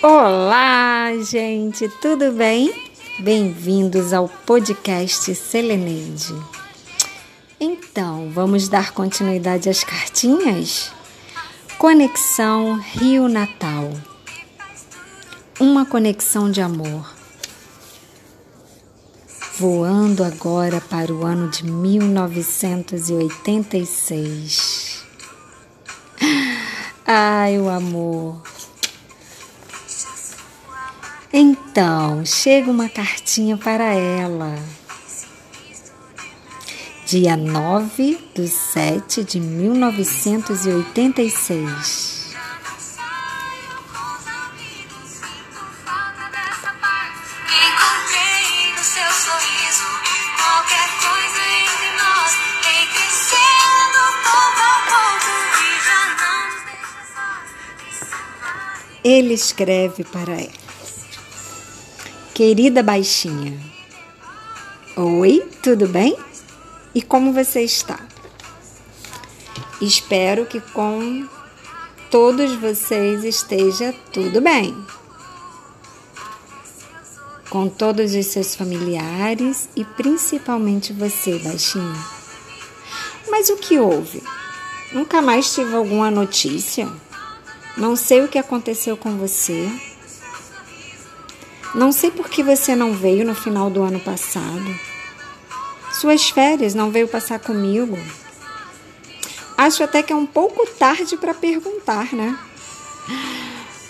Olá, gente, tudo bem? Bem-vindos ao podcast Seleneide. Então, vamos dar continuidade às cartinhas? Conexão Rio Natal. Uma conexão de amor. Voando agora para o ano de 1986. Ai, o amor então, chega uma cartinha para ela. Dia 9 de 7 de 1986. Ele escreve para ela. Querida baixinha. Oi, tudo bem? E como você está? Espero que com todos vocês esteja tudo bem. Com todos os seus familiares e principalmente você, baixinha. Mas o que houve? Nunca mais tive alguma notícia? Não sei o que aconteceu com você. Não sei por que você não veio no final do ano passado. Suas férias não veio passar comigo. Acho até que é um pouco tarde para perguntar, né?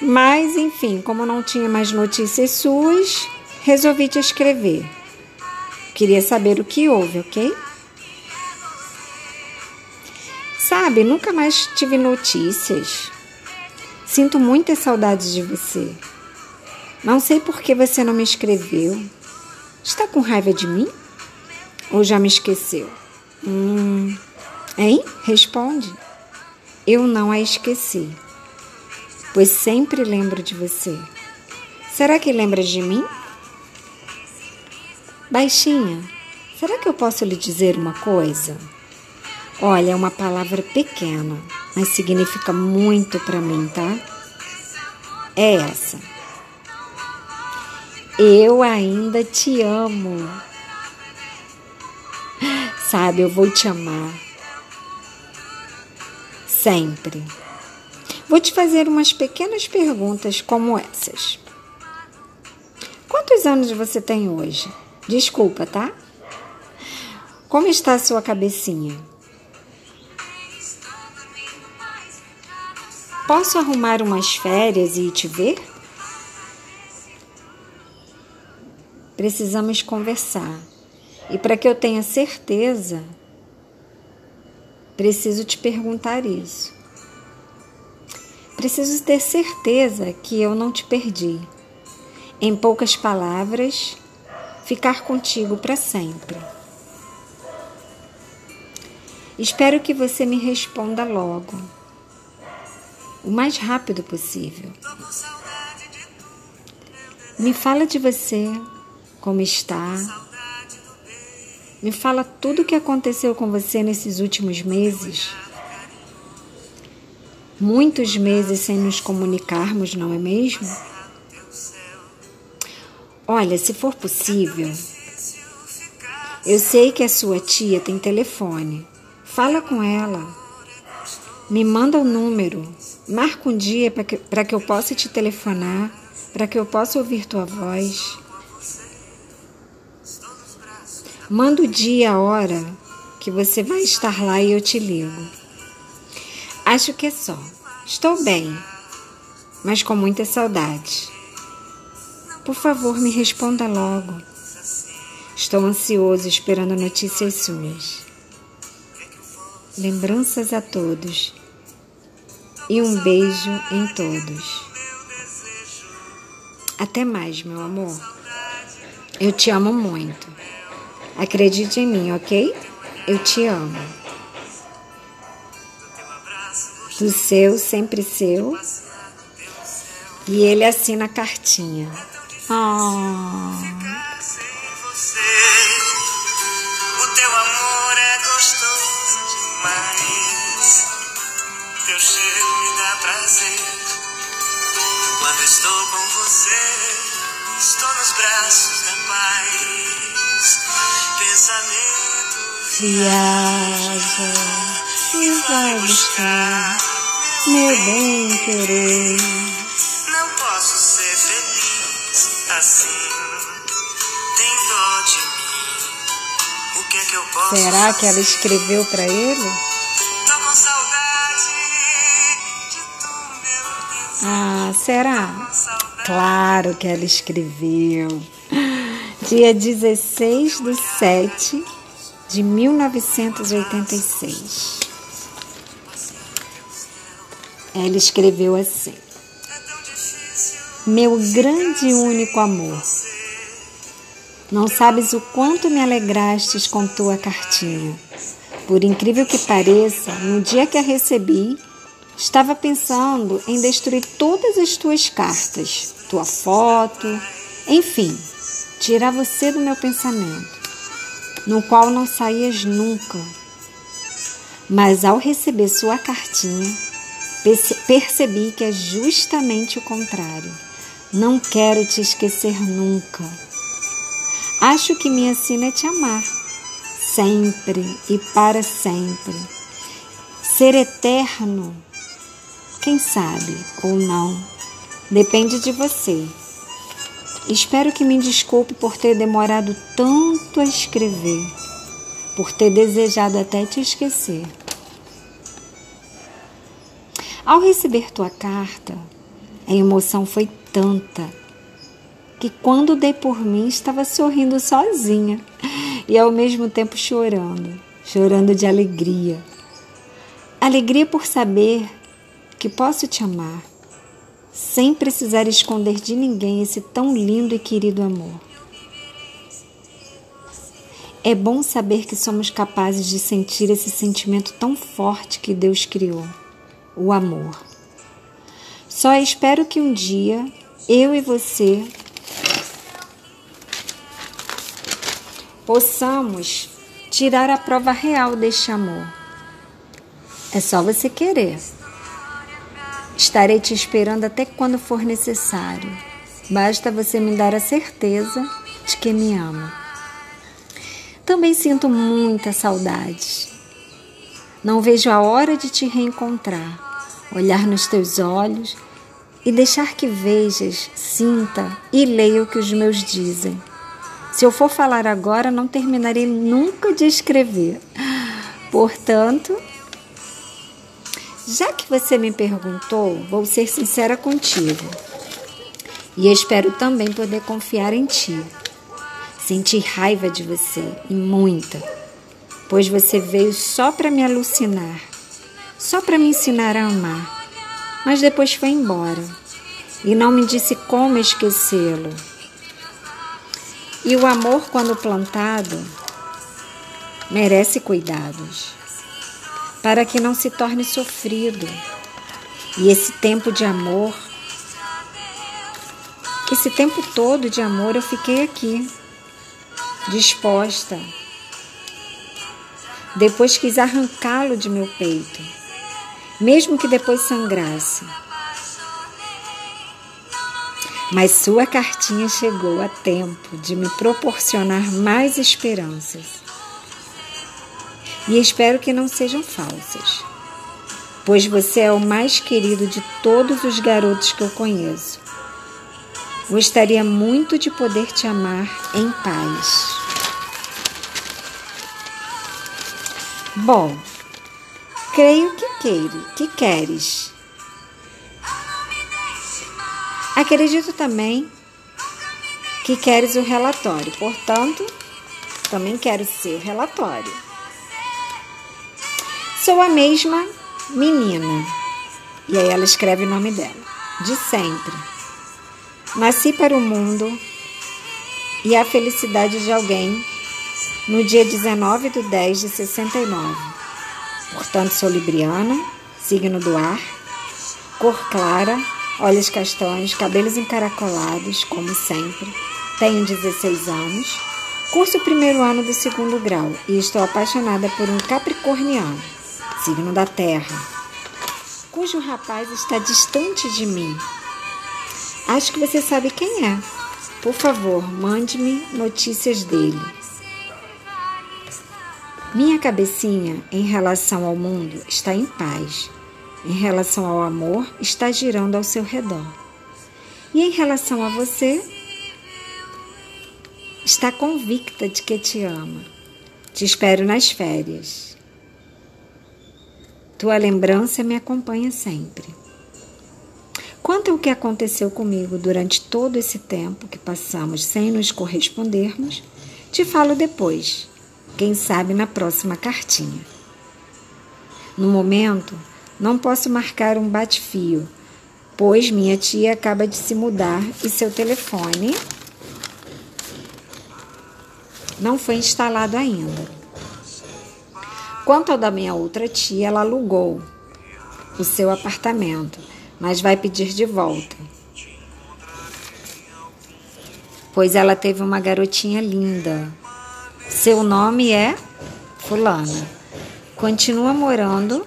Mas, enfim, como não tinha mais notícias suas, resolvi te escrever. Queria saber o que houve, ok? Sabe, nunca mais tive notícias. Sinto muitas saudades de você. Não sei por que você não me escreveu. Está com raiva de mim? Ou já me esqueceu? Hum. Hein? Responde. Eu não a esqueci, pois sempre lembro de você. Será que lembra de mim? Baixinha, será que eu posso lhe dizer uma coisa? Olha, é uma palavra pequena, mas significa muito para mim, tá? É essa. Eu ainda te amo. Sabe, eu vou te amar. Sempre. Vou te fazer umas pequenas perguntas como essas. Quantos anos você tem hoje? Desculpa, tá? Como está a sua cabecinha? Posso arrumar umas férias e te ver? Precisamos conversar. E para que eu tenha certeza, preciso te perguntar isso. Preciso ter certeza que eu não te perdi. Em poucas palavras, ficar contigo para sempre. Espero que você me responda logo, o mais rápido possível. Me fala de você, como está? Me fala tudo o que aconteceu com você nesses últimos meses. Muitos meses sem nos comunicarmos, não é mesmo? Olha, se for possível, eu sei que a sua tia tem telefone. Fala com ela. Me manda o um número. Marca um dia para que, que eu possa te telefonar, para que eu possa ouvir tua voz. Manda o dia, a hora que você vai estar lá e eu te ligo. Acho que é só. Estou bem, mas com muita saudade. Por favor, me responda logo. Estou ansioso esperando notícias suas. Lembranças a todos e um beijo em todos. Até mais, meu amor. Eu te amo muito. Acredite em mim, ok? Eu te amo. Do seu, sempre seu. E ele assina a cartinha. Oh. O teu amor é gostoso demais. Teu cheiro me dá prazer. Quando estou com você, estou nos braços da paz. Pensamento Viaja e vai buscar meu bem querer. Não posso ser feliz assim. Tem dó de mim. O que é que eu posso Será que ela escreveu para ele? Tô com saudade de tu, meu Deus. Ah, será? Claro que ela escreveu. Dia 16 de 7 de 1986. Ela escreveu assim: Meu grande e único amor, não sabes o quanto me alegrastes com tua cartinha. Por incrível que pareça, no dia que a recebi, estava pensando em destruir todas as tuas cartas, tua foto, enfim, tirar você do meu pensamento, no qual não saías nunca. Mas ao receber sua cartinha, perce- percebi que é justamente o contrário. Não quero te esquecer nunca. Acho que minha sina é te amar, sempre e para sempre. Ser eterno, quem sabe ou não, depende de você. Espero que me desculpe por ter demorado tanto a escrever, por ter desejado até te esquecer. Ao receber tua carta, a emoção foi tanta que quando dei por mim estava sorrindo sozinha e ao mesmo tempo chorando, chorando de alegria. Alegria por saber que posso te amar, sem precisar esconder de ninguém esse tão lindo e querido amor. É bom saber que somos capazes de sentir esse sentimento tão forte que Deus criou, o amor. Só espero que um dia eu e você possamos tirar a prova real deste amor. É só você querer. Estarei te esperando até quando for necessário. Basta você me dar a certeza de que me ama. Também sinto muita saudade. Não vejo a hora de te reencontrar, olhar nos teus olhos e deixar que vejas, sinta e leia o que os meus dizem. Se eu for falar agora, não terminarei nunca de escrever. Portanto, já que você me perguntou, vou ser sincera contigo. E espero também poder confiar em ti. Senti raiva de você, e muita, pois você veio só para me alucinar, só para me ensinar a amar, mas depois foi embora e não me disse como esquecê-lo. E o amor, quando plantado, merece cuidados, para que não se torne sofrido. E esse tempo de amor, esse tempo todo de amor, eu fiquei aqui, disposta. Depois quis arrancá-lo de meu peito, mesmo que depois sangrasse. Mas sua cartinha chegou a tempo de me proporcionar mais esperanças. E espero que não sejam falsas, pois você é o mais querido de todos os garotos que eu conheço. Gostaria muito de poder te amar em paz. Bom, creio que queire, que queres. Acredito também que queres o relatório, portanto, também quero seu relatório. Sou a mesma menina, e aí ela escreve o nome dela, de sempre. Nasci para o mundo e a felicidade de alguém no dia 19 de 10 de 69. Portanto, sou libriana, signo do ar, cor clara, olhos castanhos, cabelos encaracolados, como sempre. Tenho 16 anos, curso o primeiro ano do segundo grau e estou apaixonada por um capricorniano, signo da terra, cujo rapaz está distante de mim. Acho que você sabe quem é. Por favor, mande-me notícias dele. Minha cabecinha em relação ao mundo está em paz. Em relação ao amor, está girando ao seu redor. E em relação a você, está convicta de que te ama. Te espero nas férias. Tua lembrança me acompanha sempre. Quanto ao que aconteceu comigo durante todo esse tempo que passamos sem nos correspondermos, te falo depois, quem sabe na próxima cartinha. No momento, não posso marcar um bate-fio, pois minha tia acaba de se mudar e seu telefone não foi instalado ainda. Quanto ao da minha outra tia, ela alugou o seu apartamento, mas vai pedir de volta. Pois ela teve uma garotinha linda. Seu nome é Fulana. Continua morando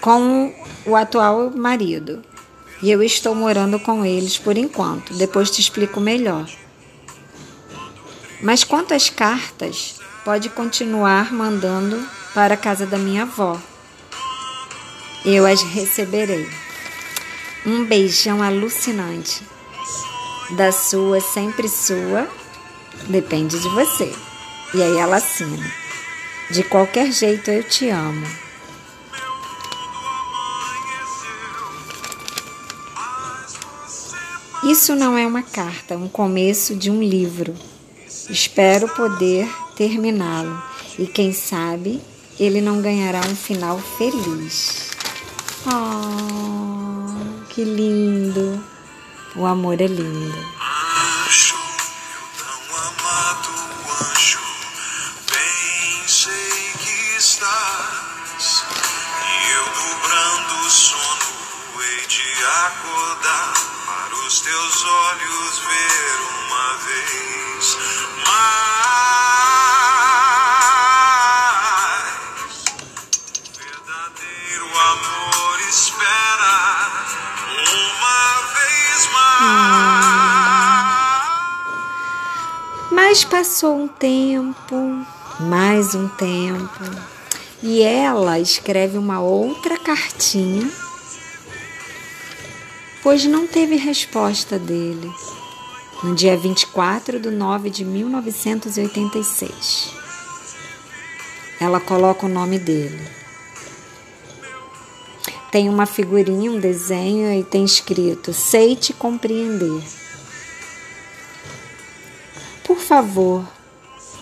com o atual marido. E eu estou morando com eles por enquanto. Depois te explico melhor. Mas quanto às cartas, pode continuar mandando para a casa da minha avó. Eu as receberei. Um beijão alucinante. Da sua, sempre sua, depende de você. E aí ela assina. De qualquer jeito eu te amo. Isso não é uma carta, é um começo de um livro. Espero poder terminá-lo e quem sabe ele não ganhará um final feliz. Oh, que lindo! O amor é lindo. Tão amado bem sei que estás. E eu sono, hei de acordar para os teus olhos ver Mas passou um tempo, mais um tempo, e ela escreve uma outra cartinha, pois não teve resposta dele, no dia 24 de 9 de 1986. Ela coloca o nome dele. Tem uma figurinha, um desenho e tem escrito: Sei te compreender. Favor,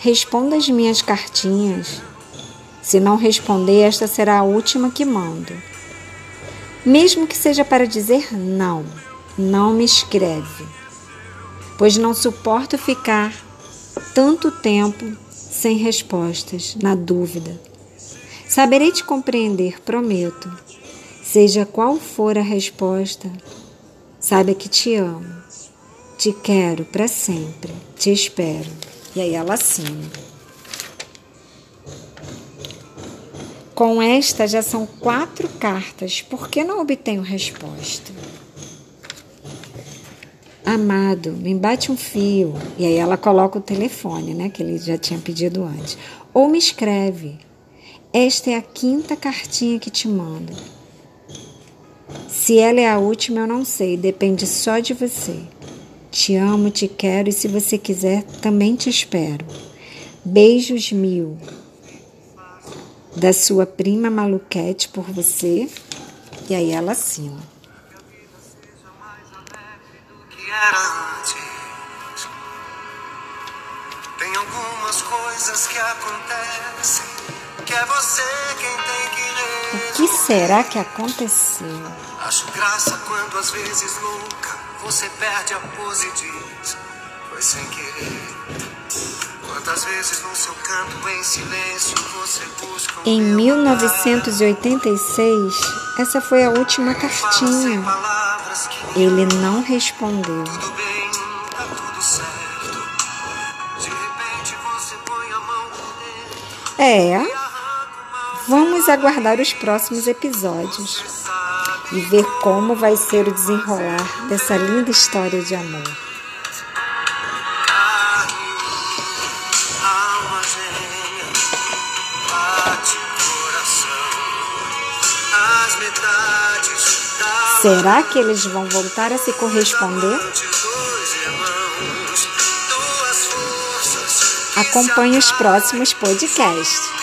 responda as minhas cartinhas. Se não responder, esta será a última que mando. Mesmo que seja para dizer não, não me escreve, pois não suporto ficar tanto tempo sem respostas, na dúvida. Saberei te compreender, prometo. Seja qual for a resposta, saiba que te amo. Te quero para sempre. Te espero. E aí ela assina. Com esta já são quatro cartas. Por que não obtenho resposta? Amado, me bate um fio. E aí ela coloca o telefone, né? Que ele já tinha pedido antes. Ou me escreve. Esta é a quinta cartinha que te mando. Se ela é a última, eu não sei. Depende só de você. Te amo, te quero e se você quiser, também te espero. Beijos mil. Da sua prima Maluquete por você. E aí ela assina. Tem algumas coisas que acontecem que é você quem tem que O que será que aconteceu? Acho graça quando às vezes louca você perde a pose e diz foi sem querer. Quantas vezes no seu canto em silêncio você busca Em meu olhar. 1986, essa foi a última cartinha. Ele não respondeu. tudo bem, tá tudo certo. De repente você põe a mão por dentro É, vamos aguardar os próximos episódios. E ver como vai ser o desenrolar dessa linda história de amor. Será que eles vão voltar a se corresponder? Acompanhe os próximos podcasts.